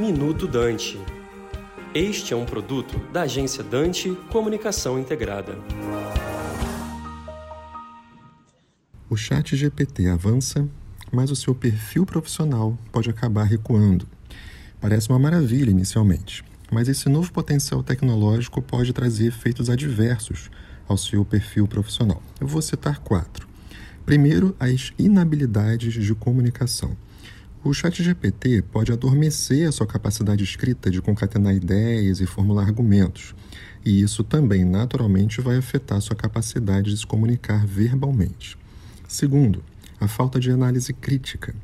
Minuto Dante. Este é um produto da agência Dante Comunicação Integrada. O chat GPT avança, mas o seu perfil profissional pode acabar recuando. Parece uma maravilha inicialmente, mas esse novo potencial tecnológico pode trazer efeitos adversos ao seu perfil profissional. Eu vou citar quatro. Primeiro, as inabilidades de comunicação. O chat GPT pode adormecer a sua capacidade escrita de concatenar ideias e formular argumentos, e isso também naturalmente vai afetar sua capacidade de se comunicar verbalmente. Segundo, a falta de análise crítica.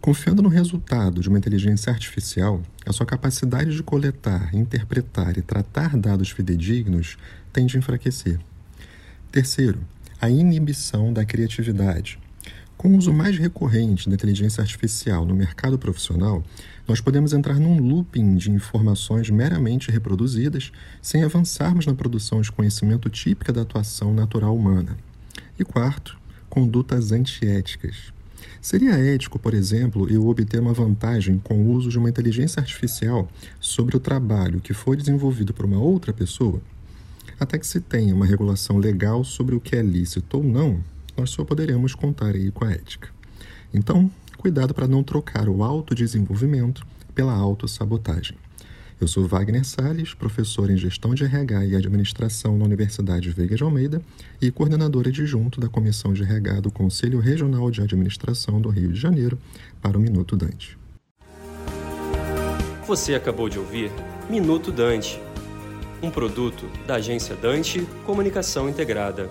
Confiando no resultado de uma inteligência artificial, a sua capacidade de coletar, interpretar e tratar dados fidedignos tende a enfraquecer. Terceiro, a inibição da criatividade. Com o uso mais recorrente da inteligência artificial no mercado profissional, nós podemos entrar num looping de informações meramente reproduzidas sem avançarmos na produção de conhecimento típica da atuação natural humana. E quarto, condutas antiéticas. Seria ético, por exemplo, eu obter uma vantagem com o uso de uma inteligência artificial sobre o trabalho que foi desenvolvido por uma outra pessoa? Até que se tenha uma regulação legal sobre o que é lícito ou não, nós só poderemos contar aí com a ética. Então, cuidado para não trocar o autodesenvolvimento pela autossabotagem. Eu sou Wagner Sales, professor em Gestão de RH e Administração na Universidade Veiga de Almeida e coordenador adjunto da Comissão de RH do Conselho Regional de Administração do Rio de Janeiro para o Minuto Dante. Você acabou de ouvir Minuto Dante, um produto da agência Dante Comunicação Integrada.